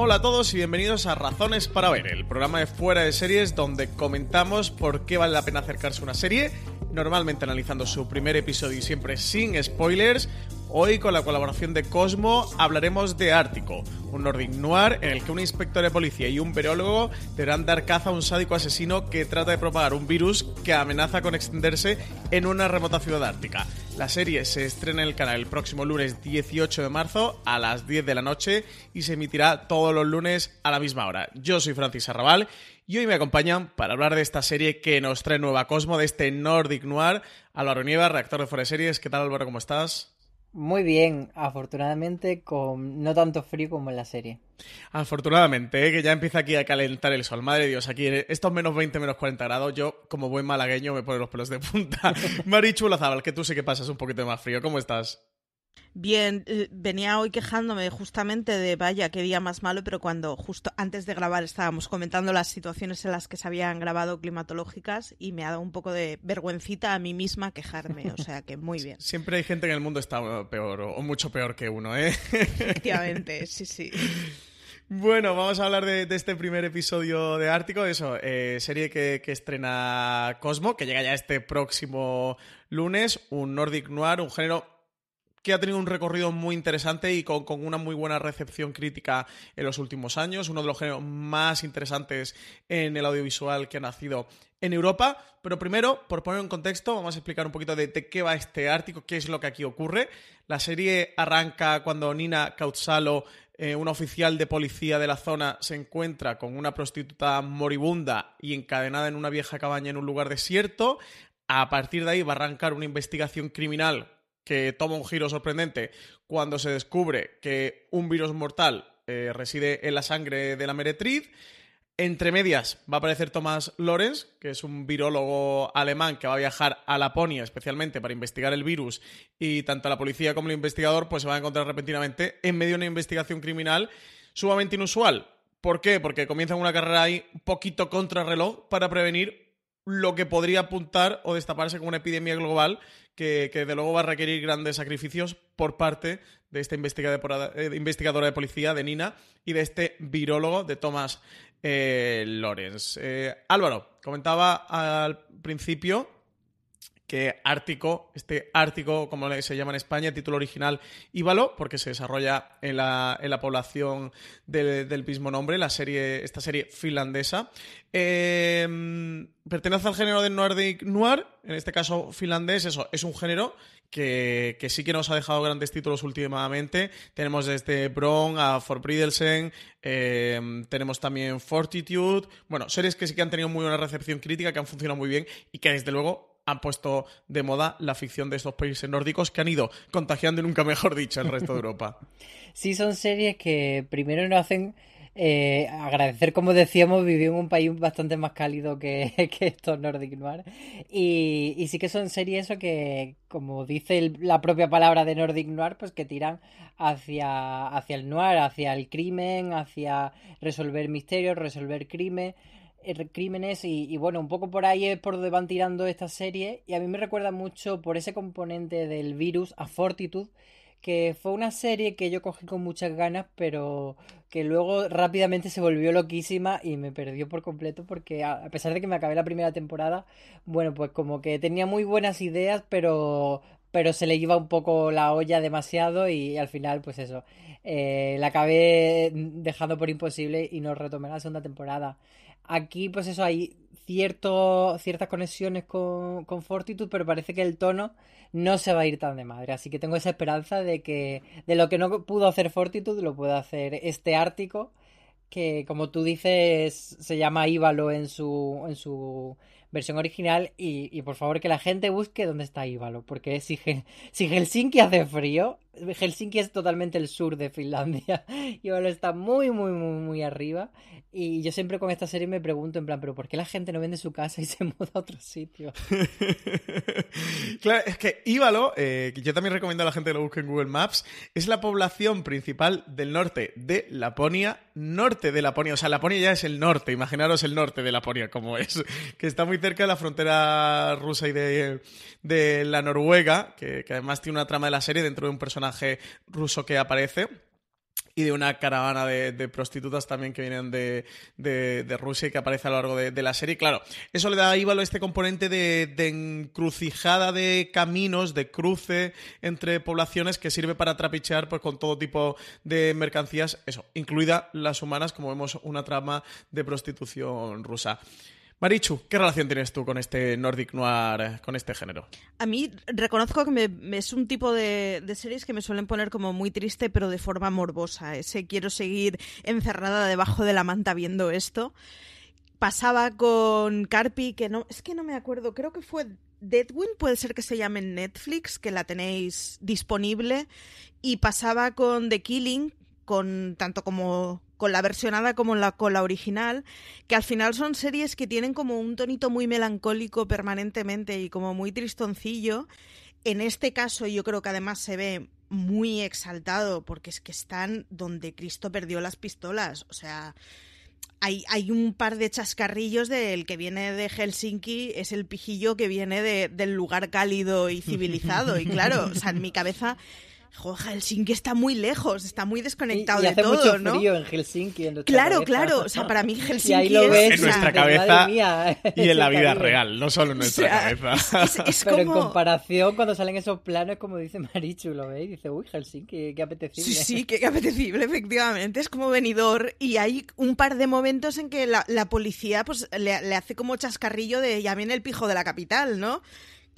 Hola a todos y bienvenidos a Razones para Ver, el programa de fuera de series donde comentamos por qué vale la pena acercarse a una serie, normalmente analizando su primer episodio y siempre sin spoilers. Hoy, con la colaboración de Cosmo, hablaremos de Ártico, un Nordic Noir en el que un inspector de policía y un verólogo deberán dar caza a un sádico asesino que trata de propagar un virus que amenaza con extenderse en una remota ciudad ártica. La serie se estrena en el canal el próximo lunes 18 de marzo a las 10 de la noche y se emitirá todos los lunes a la misma hora. Yo soy Francis Arrabal y hoy me acompañan para hablar de esta serie que nos trae Nueva Cosmo, de este Nordic Noir, Álvaro Nieva, reactor de Fuera de Series. ¿Qué tal Álvaro? ¿Cómo estás? Muy bien, afortunadamente con no tanto frío como en la serie. Afortunadamente, ¿eh? que ya empieza aquí a calentar el sol. Madre de Dios, aquí estos menos 20, menos 40 grados, yo como buen malagueño me pone los pelos de punta. Marichu Lazabal, que tú sí que pasas un poquito más frío, ¿cómo estás? Bien, eh, venía hoy quejándome justamente de vaya, qué día más malo, pero cuando justo antes de grabar estábamos comentando las situaciones en las que se habían grabado climatológicas y me ha dado un poco de vergüencita a mí misma quejarme, o sea que muy bien. Siempre hay gente en el mundo está peor o mucho peor que uno, ¿eh? Efectivamente, sí, sí. Bueno, vamos a hablar de, este primer episodio de Ártico, eso, eh, serie que, que, estrena Cosmo, que llega ya este próximo lunes, un Nordic Noir, un género que ha tenido un recorrido muy interesante y con, una muy buena recepción crítica en los últimos años, uno de los géneros más interesantes en el audiovisual que ha nacido en Europa. Pero primero, por poner en contexto, vamos a explicar un poquito de, qué va este Ártico, qué es lo que aquí ocurre. La serie arranca cuando Nina Kautsalo, eh, una oficial de policía de la zona, se encuentra con una prostituta moribunda y encadenada en una vieja cabaña en un lugar desierto. A partir de ahí va a arrancar una investigación criminal que toma un giro sorprendente cuando se descubre que un virus mortal eh, reside en la sangre de la meretriz. Entre medias va a aparecer Thomas Lorenz, que es un virólogo alemán que va a viajar a Laponia especialmente para investigar el virus y tanto la policía como el investigador pues se van a encontrar repentinamente en medio de una investigación criminal sumamente inusual. ¿Por qué? Porque comienzan una carrera ahí un poquito contrarreloj para prevenir lo que podría apuntar o destaparse como una epidemia global que, que de luego va a requerir grandes sacrificios por parte de esta eh, investigadora de policía, de Nina, y de este virólogo, de Thomas eh, Lorenz. Eh, Álvaro, comentaba al principio que Ártico, este Ártico, como se llama en España, título original Íbalo, porque se desarrolla en la, en la población del, mismo nombre, la serie, esta serie finlandesa. Em, pertenece al género de Nordic Noir, en este caso finlandés, eso, es un género que, sí que nos ha dejado grandes títulos últimamente. Tenemos desde Bron a For Bridelsen, em, tenemos también Fortitude, bueno, series que sí que han tenido muy buena recepción crítica, que han funcionado muy bien y que desde luego han puesto de moda la ficción de estos países nórdicos que han ido contagiando, nunca mejor dicho, el resto de Europa. Sí, son series que primero nos hacen eh, agradecer, como decíamos, vivir en un país bastante más cálido que, estos Nordic Noir. Y, sí que son series eso que, como dice la propia palabra de Nordic Noir, pues que tiran hacia, hacia el noir, hacia el crimen, hacia resolver misterios, resolver crimen. Eh, crímenes y, bueno, un poco por ahí es por donde van tirando esta serie. Y a mí me recuerda mucho por ese componente del virus a Fortitude que fue una serie que yo cogí con muchas ganas pero que luego rápidamente se volvió loquísima y me perdió por completo porque a pesar de que me acabé la primera temporada bueno pues como que tenía muy buenas ideas pero pero se le iba un poco la olla demasiado y al final pues eso eh, la acabé dejando por imposible y no retomé la segunda temporada Aquí, pues eso, hay cierto, ciertas conexiones con, con Fortitude, pero parece que el tono no se va a ir tan de madre. Así que tengo esa esperanza de que de lo que no pudo hacer Fortitude lo pueda hacer este Ártico, que como tú dices se llama Ívalo en su, en su versión original y, por favor que la gente busque dónde está Ívalo, porque si, si Helsinki hace frío, Helsinki es totalmente el sur de Finlandia, Ívalo está muy, muy, muy, muy arriba y yo siempre con esta serie me pregunto en plan, pero ¿por qué la gente no vende su casa y se muda a otro sitio? claro, es que Ívalo, eh, yo también recomiendo a la gente que lo busque en Google Maps, es la población principal del norte de Laponia, norte de Laponia, o sea, Laponia ya es el norte, imaginaros el norte de Laponia como es, que está muy cerca de la frontera rusa y de, la Noruega, que, además tiene una trama de la serie dentro de un personaje ruso que aparece y de una caravana de, prostitutas también que vienen de, Rusia y que aparece a lo largo de, la serie. Claro, eso le da a Ívalo este componente de, encrucijada de caminos, de cruce entre poblaciones que sirve para trapichear pues, con todo tipo de mercancías, eso, incluida las humanas, como vemos una trama de prostitución rusa. Marichu, ¿qué relación tienes tú con este Nordic Noir, con este género? A mí reconozco que es un tipo de, series que me suelen poner como muy triste, pero de forma morbosa. Ese quiero seguir encerrada debajo de la manta viendo esto. Pasaba con Carpi, que no, es que no me acuerdo, creo que fue Deadwind, puede ser que se llame en Netflix, que la tenéis disponible. Y pasaba con The Killing, con tanto como con la versionada como la, con la original, que al final son series que tienen como un tonito muy melancólico permanentemente y como muy tristoncillo. En este caso yo creo que además se ve muy exaltado porque es que están donde Cristo perdió las pistolas. O sea, hay, hay un par de chascarrillos del que viene de Helsinki, es el pijillo que viene de, del lugar cálido y civilizado. Y claro, o sea, en mi cabeza Joder, Helsinki está muy lejos, está muy desconectado y, y hace todo, mucho ¿no? frío en Helsinki. En claro, claro. O sea, para mí Helsinki y ahí lo ves, en nuestra cabeza y en la vida real, no solo en nuestra cabeza. Es, Pero en comparación, cuando salen esos planos, como dice Marichu, lo ve y dice, uy, Helsinki, qué apetecible. Sí, sí, qué, apetecible, efectivamente. Es como venidor. Y hay un par de momentos en que la, policía pues le, le hace como chascarrillo de ya viene el pijo de la capital, ¿no?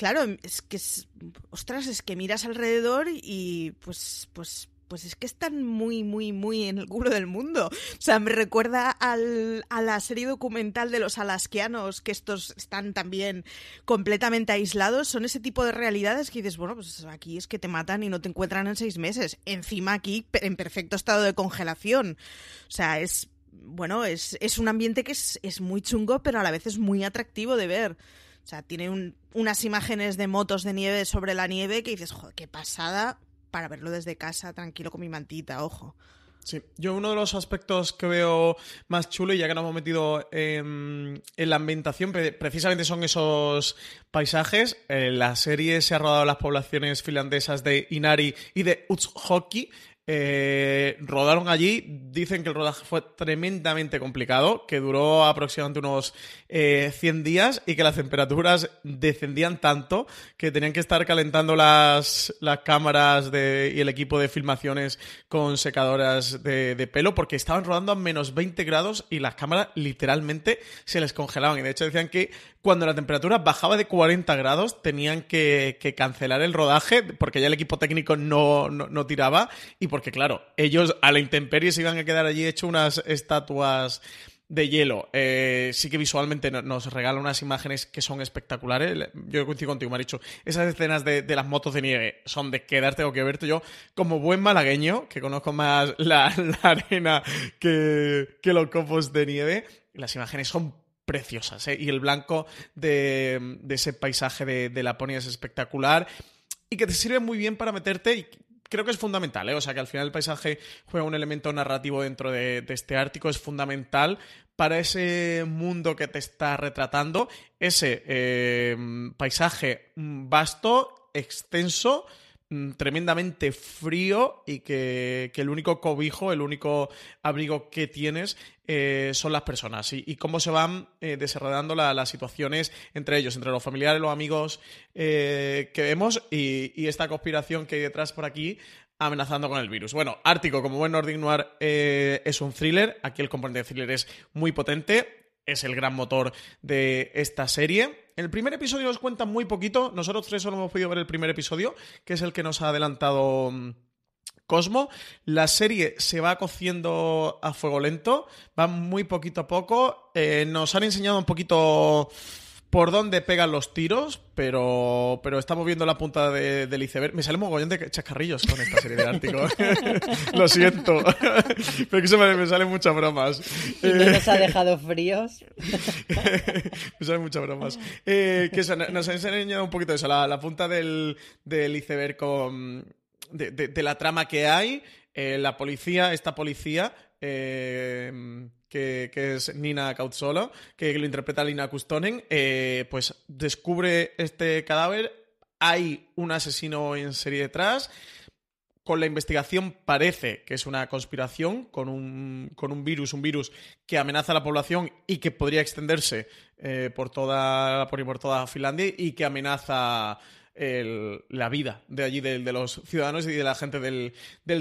Claro, es que es, ostras, es que miras alrededor y pues, pues, pues es que están muy, muy, muy en el culo del mundo. O sea, me recuerda al, a la serie documental de los alasquianos, que estos están también completamente aislados. Son ese tipo de realidades que dices, bueno, pues aquí es que te matan y no te encuentran en seis meses. Encima aquí, en perfecto estado de congelación. O sea, es, bueno, es, es un ambiente que es, es muy chungo, pero a la vez es muy atractivo de ver. O sea, tiene unas imágenes de motos de nieve sobre la nieve que dices, joder, qué pasada para verlo desde casa, tranquilo con mi mantita, ojo. Sí, yo uno de los aspectos que veo más chulo, y ya que nos hemos metido en, la ambientación, precisamente son esos paisajes. Eh, la serie se ha rodado en las poblaciones finlandesas de Inari y de Utsjoki, eh, rodaron allí, dicen que el rodaje fue tremendamente complicado, que duró aproximadamente unos 100 eh, días y que las temperaturas descendían tanto que tenían que estar calentando las, las cámaras y el equipo de filmaciones con secadoras de, pelo porque estaban rodando a menos 20 grados y las cámaras literalmente se les congelaban. Y de hecho decían que cuando la temperatura bajaba de 40 grados tenían que, cancelar el rodaje porque ya el equipo técnico no, no, tiraba y porque, claro, ellos a la intemperie se iban a quedar allí hecho unas estatuas de hielo. Eh, sí que visualmente nos regala unas imágenes que son espectaculares. Yo coincido contigo, dicho, esas escenas de, las motos de nieve son de quedarte o que verte. Yo, como buen malagueño, que conozco más la, arena que, los copos de nieve, las imágenes son preciosas. ¿eh? Y el blanco de, ese paisaje de, Laponia es espectacular y que te sirve muy bien para meterte. Creo que es fundamental, ¿eh? o sea que al final el paisaje juega un elemento narrativo dentro de, este Ártico, es fundamental para ese mundo que te está retratando, ese eh, paisaje vasto, extenso, Mm, tremendamente frío y que, el único cobijo, el único abrigo que tienes eh, son las personas y, cómo se van eh, desarrollando las situaciones entre ellos, entre los familiares, los amigos eh, que vemos y, esta conspiración que hay detrás por aquí amenazando con el virus. Bueno, Ártico, como buen Nordic Noir, es un thriller. Aquí el componente de thriller es muy potente es el gran motor de esta serie. El primer episodio nos cuenta muy poquito. Nosotros tres solo hemos podido ver el primer episodio, que es el que nos ha adelantado mm, Cosmo. La serie se va cociendo a fuego lento, va muy poquito a poco. Eh, nos han enseñado un poquito por dónde pegan los tiros, pero, pero estamos viendo la punta de, del iceberg. Me sale un mogollón de chascarrillos con esta serie de Ártico. Lo siento. pero que se me, salen muchas bromas. ¿Y no nos ha dejado fríos? me salen muchas bromas. Eh, que nos ha enseñado un poquito eso, la, la punta del, del iceberg con, de, de, la trama que hay. Eh, la policía, esta policía... Eh, que, es Nina Cautzolo, que lo interpreta Lina Kustonen, eh, pues descubre este cadáver, hay un asesino en serie detrás, con la investigación parece que es una conspiración con un, con un virus, un virus que amenaza a la población y que podría extenderse eh, por, toda, por, por toda Finlandia y que amenaza la vida de allí, de, los ciudadanos y de la gente del,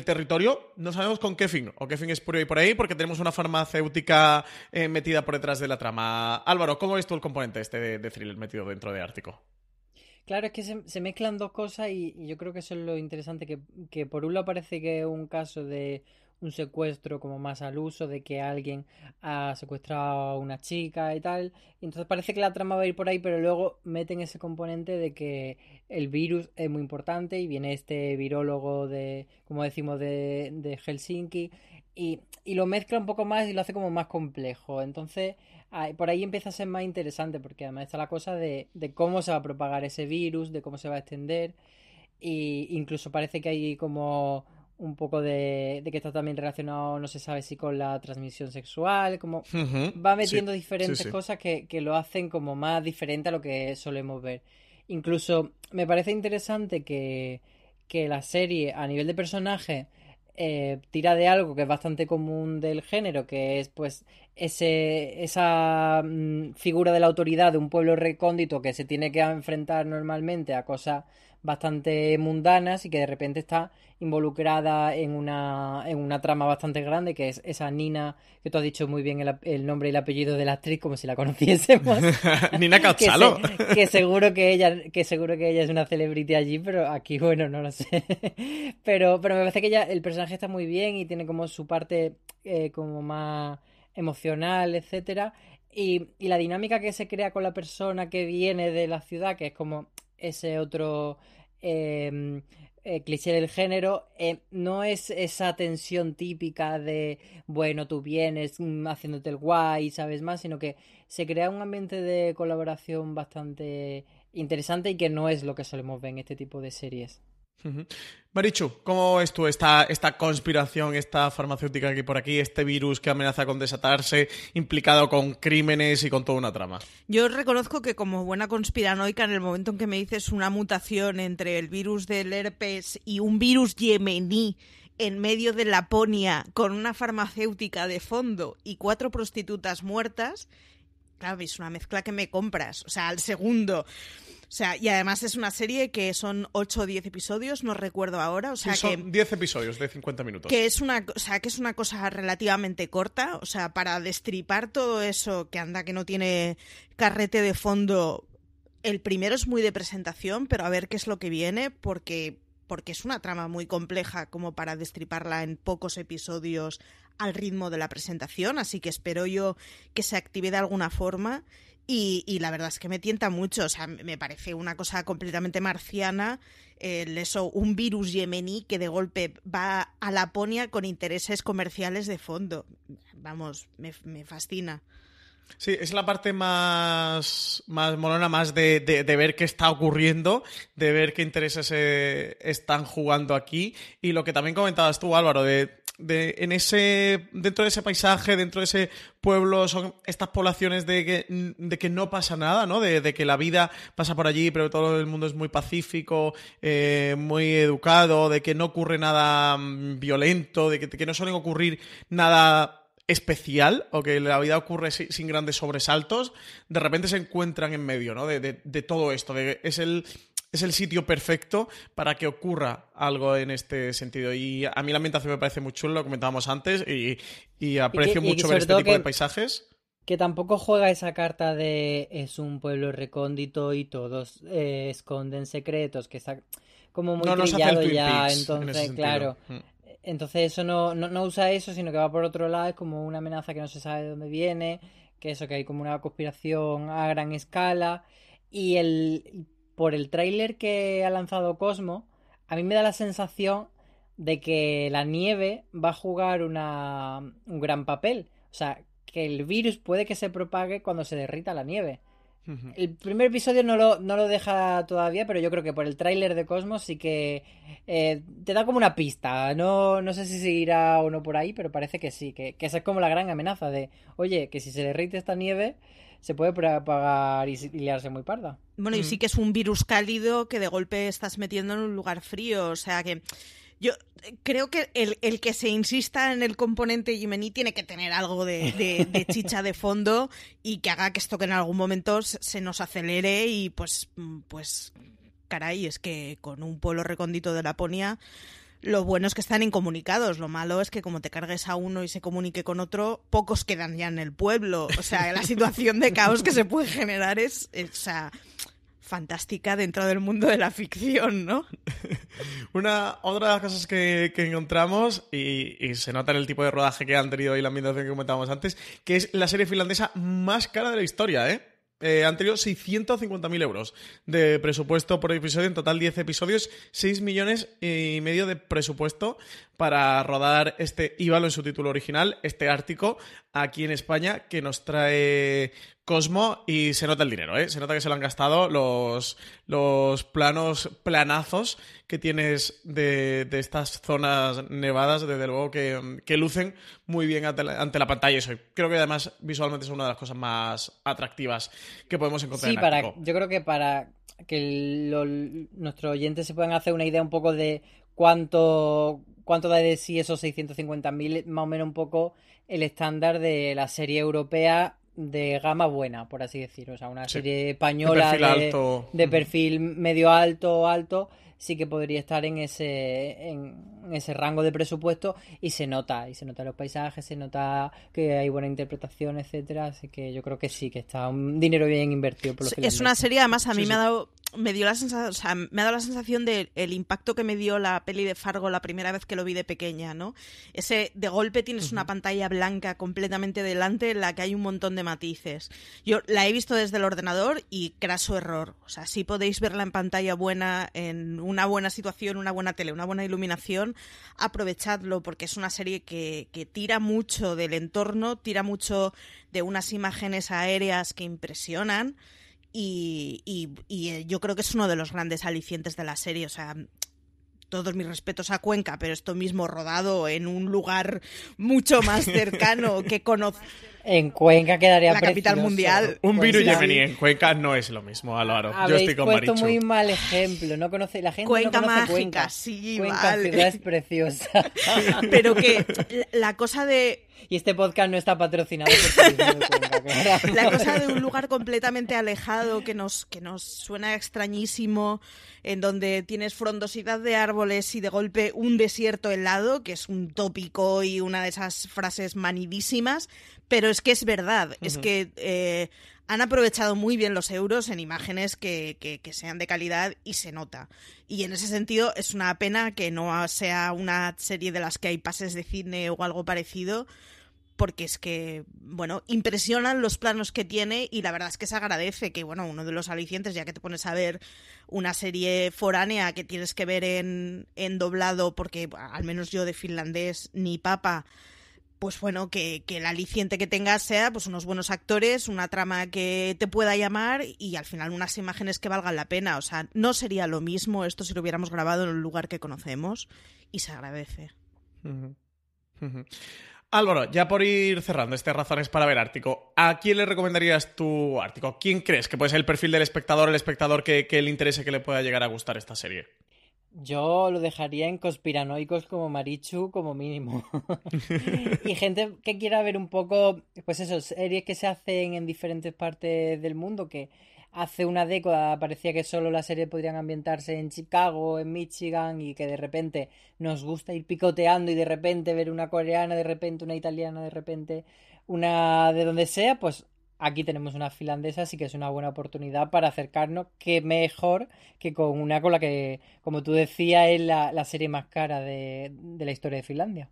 territorio. No sabemos con qué fin, o qué fin es por ahí, por ahí porque tenemos una farmacéutica eh, metida por detrás de la trama. Álvaro, ¿cómo ves tú el componente este de, thriller metido dentro de Ártico? Claro, es que se, mezclan dos cosas y, yo creo que eso es lo interesante, que, que por un lado parece que es un caso de un secuestro como más al uso de que alguien ha secuestrado a una chica y tal. entonces parece que la trama va a ir por ahí, pero luego meten ese componente de que el virus es muy importante y viene este virólogo de, como decimos, de, de Helsinki y, y, lo mezcla un poco más y lo hace como más complejo. Entonces por ahí empieza a ser más interesante porque además está la cosa de, de cómo se va a propagar ese virus, de cómo se va a extender. Y incluso parece que hay como un poco de, que está también relacionado, no se sabe si con la transmisión sexual, como va metiendo diferentes cosas que, lo hacen como más diferente a lo que solemos ver. Incluso me parece interesante que, la serie a nivel de personaje eh, tira de algo que es bastante común del género, que es pues ese, esa mm, figura de la autoridad de un pueblo recóndito que se tiene que enfrentar normalmente a cosas bastante mundanas y que de repente está involucrada en una, en una trama bastante grande que es esa Nina, que tú has dicho muy bien el, nombre y el apellido de la actriz como si la conociésemos. Nina Cauchalo. Que, seguro que ella, que seguro que ella es una celebrity allí, pero aquí bueno, no lo sé. pero, pero me parece que ella, el personaje está muy bien y tiene como su parte eh, como más emocional, etcétera. Y, y la dinámica que se crea con la persona que viene de la ciudad, que es como ese otro em, eh, cliché del género, eh, no es esa tensión típica de, bueno, tú vienes mm, haciéndote el guay, sabes más, sino que se crea un ambiente de colaboración bastante interesante y que no es lo que solemos ver en este tipo de series. Marichu, ¿cómo es tú esta, conspiración, esta farmacéutica aquí por aquí, este virus que amenaza con desatarse, implicado con crímenes y con toda una trama? Yo reconozco que como buena conspiranoica, en el momento en que me dices una mutación entre el virus del herpes y un virus yemení en medio de Laponia con una farmacéutica de fondo y cuatro prostitutas muertas, claro, es una mezcla que me compras. O sea, al segundo o sea, y además es una serie que son 8 o 10 episodios, no recuerdo ahora. O sea, son 10 episodios de 50 minutos. Que es, una, o sea, que es una cosa relativamente corta. O sea, para destripar todo eso que anda que no tiene carrete de fondo. El primero es muy de presentación, pero a ver qué es lo que viene, porque, porque es una trama muy compleja como para destriparla en pocos episodios al ritmo de la presentación. Así que espero yo que se active de alguna forma y, la verdad es que me tienta mucho, o sea, me parece una cosa completamente marciana, eso, un virus yemení que de golpe va a Laponia con intereses comerciales de fondo. Vamos, me, fascina. Sí, es la parte más, más molona, más de, de, ver qué está ocurriendo, de ver qué intereses se están jugando aquí. Y lo que también comentabas tú, Álvaro, de de, en ese, dentro de ese paisaje, dentro de ese pueblo, son estas poblaciones de que, de no pasa nada, ¿no? De, que la vida pasa por allí, pero todo el mundo es muy pacífico, eh, muy educado, de que no ocurre nada mm, violento, de que, no suelen ocurrir nada especial o que la vida ocurre sin, grandes sobresaltos, de repente se encuentran en medio, ¿no? De, de todo esto. De, es el es el sitio perfecto para que ocurra algo en este sentido. Y a mí la ambientación me parece muy chulo, lo comentábamos antes, y, aprecio mucho ver este tipo de paisajes. que tampoco juega esa carta de es un pueblo recóndito y todos eh, esconden secretos, que está como muy no trillado ya, Peaks entonces, claro. Mm. Entonces eso no, no, no usa eso, sino que va por otro lado, es como una amenaza que no se sabe de dónde viene, que eso, que hay como una conspiración a gran escala. Y el por el tráiler que ha lanzado Cosmo, a mí me da la sensación de que la nieve va a jugar una, un gran papel. O sea, que el virus puede que se propague cuando se derrita la nieve. El primer episodio no lo, no lo deja todavía, pero yo creo que por el tráiler de Cosmos sí que eh, te da como una pista. No, no sé si seguirá o no por ahí, pero parece que sí, que, que esa es como la gran amenaza de, oye, que si se derrite esta nieve, se puede propagar y, y liarse muy parda. Bueno, y Mm. sí que es un virus cálido que de golpe estás metiendo en un lugar frío. O sea que yo creo que el, el que se insista en el componente yemení tiene que tener algo de, de- de chicha de fondo y que haga que esto que en algún momento se se nos acelere y pues, mm, pues, caray, es que con un pueblo recóndito de Laponia lo bueno es que están incomunicados, lo malo es que como te cargues a uno y se comunique con otro, pocos quedan ya en el pueblo. O sea, la situación de caos que se puede generar es, fantástica dentro del mundo de la ficción, ¿no? Una, otra de las cosas que, encontramos, y, y se nota en el tipo de rodaje que han tenido y la ambientación que comentábamos antes, que es la serie finlandesa más cara de la historia, ¿eh? Eh, han tenido 650.000 euros de presupuesto por episodio, en total 10 episodios, 6 millones y medio de presupuesto para rodar este Íbalo en su título original, este Ártico, aquí en España, que nos trae Cosmo y se nota el dinero, ¿eh? Se nota que se lo han gastado los, los planos, planazos que tienes de, de estas zonas nevadas, desde luego que, que lucen muy bien ante la, ante la pantalla. Eso creo que además visualmente es una de las cosas más atractivas que podemos encontrar Sí, en para, yo creo que para que lo- nuestros oyentes se puedan hacer una idea un poco de cuánto, cuánto da de sí esos 650.000, más o menos un poco el estándar de la serie europea de gama buena, por así decirlo. O sea, una Sí. serie española perfil de, alto. de Ujú. perfil medio alto, alto, sí que podría estar en ese, en, en ese rango de presupuesto y se nota, y se nota en los paisajes, se nota que hay buena interpretación, etcétera, así que yo creo que sí, que está un dinero bien invertido por Es una serie, además, a mí Sí, me ha dado me dio la sensación, o sea, me ha dado la sensación del el impacto que me dio la peli de Fargo la primera vez que lo vi de pequeña, ¿no? Ese de golpe tienes una pantalla blanca completamente delante en la que hay un montón de matices. Yo la he visto desde el ordenador y craso error. O sea, si podéis verla en pantalla buena, en una buena situación, una buena tele, una buena iluminación, aprovechadlo porque es una serie que, que tira mucho del entorno, tira mucho de unas imágenes aéreas que impresionan. Y, y- eh, yo creo que es uno de los grandes alicientes de la serie. O sea, todos mis respetos a Cuenca, pero esto mismo rodado en un lugar mucho más cercano que conoce. En Cuenca quedaría La capital precioso. mundial. Un Pues virus sí. yemení en Cuenca no es lo mismo, Álvaro. Yo estoy con puesto Marichu. muy mal ejemplo. No conoce la gente Cuenca no conoce mágica, Cuenca. sí, Cuenca vale. ciudad es preciosa. Pero que la- cosa de y este podcast no está patrocinado por Cuenca. La cosa de un lugar completamente alejado que nos, que nos suena extrañísimo, en donde tienes frondosidad de árboles y de golpe un desierto helado, que es un tópico y una de esas frases manidísimas, pero es que es verdad, es que eh, han aprovechado muy bien los euros en imágenes que, que- que sean de calidad y se nota. Y en ese sentido es una pena que no sea una serie de las que hay pases de cine o algo parecido, porque es que, bueno, impresionan los planos que tiene y la verdad es que se agradece que, bueno, uno de los alicientes, ya que te pones a ver una serie foránea que tienes que ver en, en doblado, porque al menos yo de finlandés ni papa, pues bueno, que, que el aliciente que tengas sea pues unos buenos actores, una trama que te pueda llamar y al final unas imágenes que valgan la pena. O sea, no sería lo mismo esto si lo hubiéramos grabado en un lugar que conocemos y se agradece. Ujú. Álvaro, ya por ir cerrando este Razones para ver Ártico, ¿a quién le recomendarías tu Ártico? ¿Quién crees que puede ser el perfil del espectador, el espectador que, que le interese que le pueda llegar a gustar esta serie? Yo lo dejaría en conspiranoicos como Marichu, como mínimo. y gente que quiera ver un poco, pues eso, series que se hacen en diferentes partes del mundo, que hace una década parecía que solo las series podrían ambientarse en Chicago, en Michigan y que de repente nos gusta ir picoteando y de repente ver una coreana, de repente una italiana, de repente una de donde sea, pues aquí tenemos una finlandesa, así que es una buena oportunidad para acercarnos, que mejor que con una con la que, como tú decías, es la, serie más cara de, la historia de Finlandia.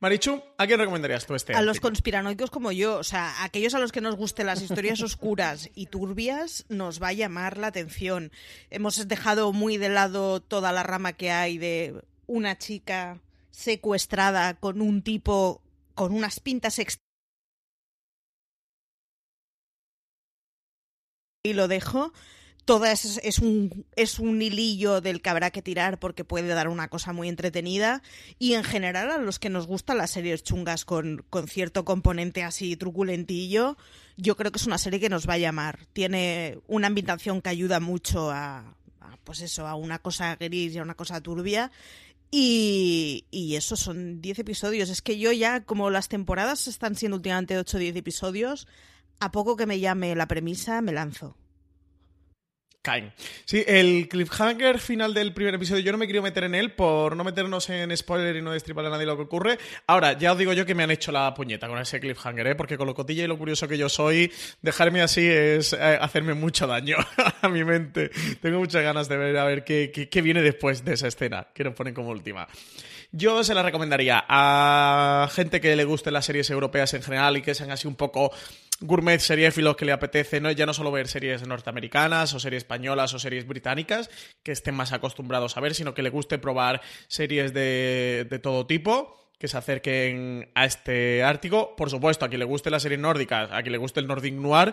Marichu, ¿a quién recomendarías tú este? A los conspiranoicos como yo, o sea, aquellos a los que nos gusten las historias oscuras y turbias, nos va a llamar la atención. Hemos dejado muy de lado toda la rama que hay de una chica secuestrada con un tipo con unas pintas y lo dejo. Todo es, es, un, es un hilillo del que habrá que tirar porque puede dar una cosa muy entretenida. Y en general, a los que nos gustan las series chungas con, con cierto componente así truculentillo, yo creo que es una serie que nos va a llamar. Tiene una ambientación que ayuda mucho a, pues eso, a una cosa gris y a una cosa turbia. Y, y eso son 10 episodios. Es que yo ya, como las temporadas están siendo últimamente 8 o 10 episodios, a poco que me llame la premisa, me lanzo. Caen. Sí, el cliffhanger final del primer episodio, yo no me quiero meter en él por no meternos en spoiler y no destriparle a nadie lo que ocurre. Ahora, ya os digo yo que me han hecho la puñeta con ese cliffhanger, ¿eh? porque con lo cotilla y lo curioso que yo soy, dejarme así es eh, hacerme mucho daño a mi mente. Tengo muchas ganas de ver a ver qué, qué, qué viene después de esa escena que nos ponen como última. Yo se la recomendaría a gente que le guste las series europeas en general y que sean así un poco gourmet seriéfilos que le apetece, ¿no? ya no solo ver series norteamericanas o series españolas o series británicas, que estén más acostumbrados a ver, sino que le guste probar series de, de todo tipo que se acerquen a este Ártico. Por supuesto, a quien le guste la serie nórdica, a quien le guste el Nordic Noir,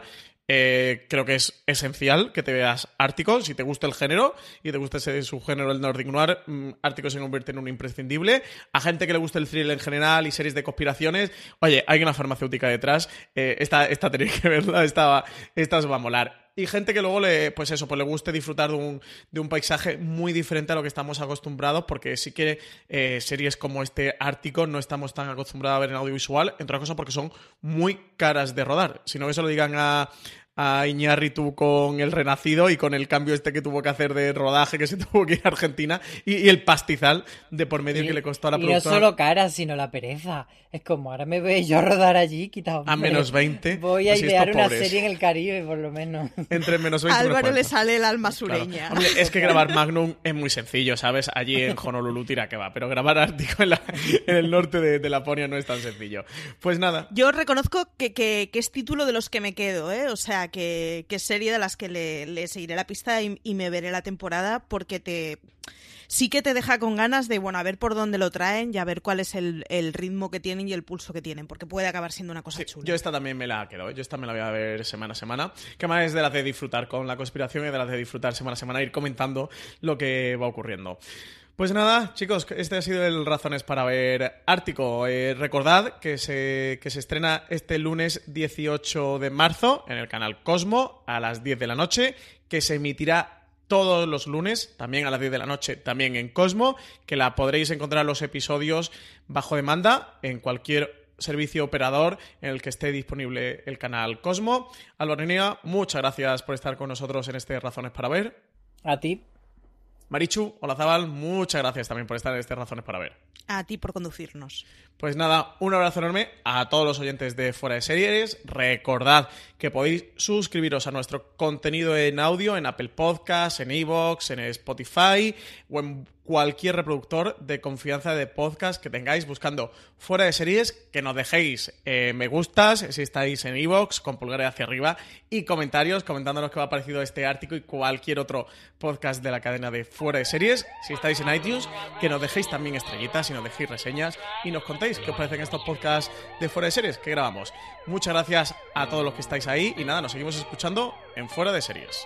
eh, creo que es esencial que te veas Ártico. Si te gusta el género y te gusta ese subgénero el Nordic Noir, mm, Ártico se convierte en un imprescindible. A gente que le guste el thriller en general y series de conspiraciones, oye, hay una farmacéutica detrás. Eh, esta, esta tenéis que verla, esta, esta os va a molar y gente que luego le, pues eso, pues le guste disfrutar de un, de un paisaje muy diferente a lo que estamos acostumbrados, porque sí que eh, series como este Ártico no estamos tan acostumbrados a ver en audiovisual, entre otras cosas porque son muy caras de rodar. Si no que se lo digan a, a Iñárritu con el Renacido y con el cambio este que tuvo que hacer de rodaje que se tuvo que ir a Argentina y, el pastizal de por medio que le costó a la y no solo cara, sino la pereza. Es como, ahora me voy yo a rodar allí, quitado. A menos 20. Voy a pues idear una serie en el Caribe, por lo menos. Entre menos 20 Álvaro le sale el alma sureña. es que grabar Magnum es muy sencillo, ¿sabes? Allí en Honolulu tira que va, pero grabar Ártico en, el norte de, Laponia no es tan sencillo. Pues nada. Yo reconozco que, que es título de los que me quedo, ¿eh? O sea, que, serie de las que le, seguiré la pista y, me veré la temporada porque te sí que te deja con ganas de, bueno, a ver por dónde lo traen y a ver cuál es el, ritmo que tienen y el pulso que tienen, porque puede acabar siendo una cosa chula. Yo esta también me la quedo, ¿eh? yo esta me la voy a ver semana a semana, que más es de las de disfrutar con la conspiración y de las de disfrutar semana a semana, ir comentando lo que va ocurriendo. Pues nada, chicos, este ha sido el Razones para ver Ártico. Eh, recordad que se, que se estrena este lunes 18 de marzo en el canal Cosmo a las 10 de la noche, que se emitirá todos los lunes, también a las 10 de la noche, también en Cosmo, que la podréis encontrar los episodios bajo demanda en cualquier servicio operador en el que esté disponible el canal Cosmo. Alvarenía, muchas gracias por estar con nosotros en este Razones para ver. A ti. Marichu, hola Zabal, muchas gracias también por estar en este Razones para Ver. A ti por conducirnos. Pues nada, un abrazo enorme a todos los oyentes de Fuera de Series. Recordad que podéis suscribiros a nuestro contenido en audio en Apple Podcasts, en Evox, en Spotify o en cualquier reproductor de confianza de podcast que tengáis buscando fuera de series, que nos dejéis eh, me gustas si estáis en Evox con pulgares hacia arriba y comentarios comentándonos qué va ha parecido este artículo y cualquier otro podcast de la cadena de fuera de series. Si estáis en iTunes, que nos dejéis también estrellitas y nos dejéis reseñas y nos contéis qué os parecen estos podcasts de fuera de series que grabamos. Muchas gracias a todos los que estáis ahí y nada, nos seguimos escuchando en fuera de series.